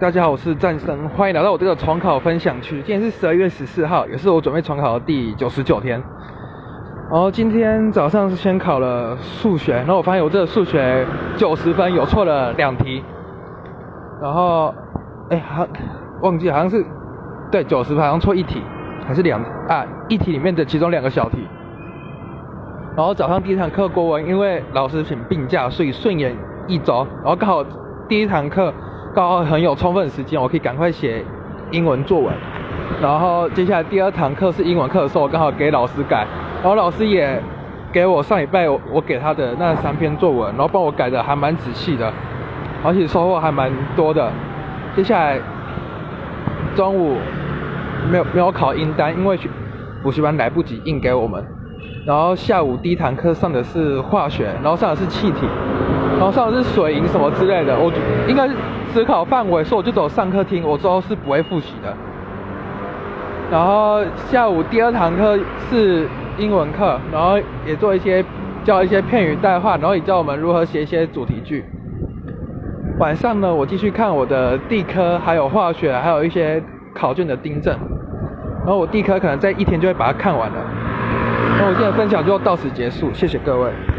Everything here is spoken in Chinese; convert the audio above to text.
大家好，我是战生，欢迎来到我这个重考分享区。今天是十二月十四号，也是我准备重考的第九十九天。然后今天早上是先考了数学，然后我发现我这个数学九十分有错了两题。然后，哎，好，忘记好像是对九十分，好像错一题，还是两啊一题里面的其中两个小题。然后早上第一堂课国文，因为老师请病假，所以顺延一周。然后刚好第一堂课。刚好很有充分时间，我可以赶快写英文作文。然后接下来第二堂课是英文课的时候，我刚好给老师改，然后老师也给我上礼拜我给他的那三篇作文，然后帮我改的还蛮仔细的，而且收获还蛮多的。接下来中午没有没有考英单，因为补习班来不及印给我们。然后下午第一堂课上的是化学，然后上的是气体，然后上的是水银什么之类的。我应该是思考范围，所以我就走上课听，我之后是不会复习的。然后下午第二堂课是英文课，然后也做一些教一些片语代换，然后也教我们如何写一些主题句。晚上呢，我继续看我的地科，还有化学，还有一些考卷的订正。然后我地科可能在一天就会把它看完了。那我今天的分享就到此结束，谢谢各位。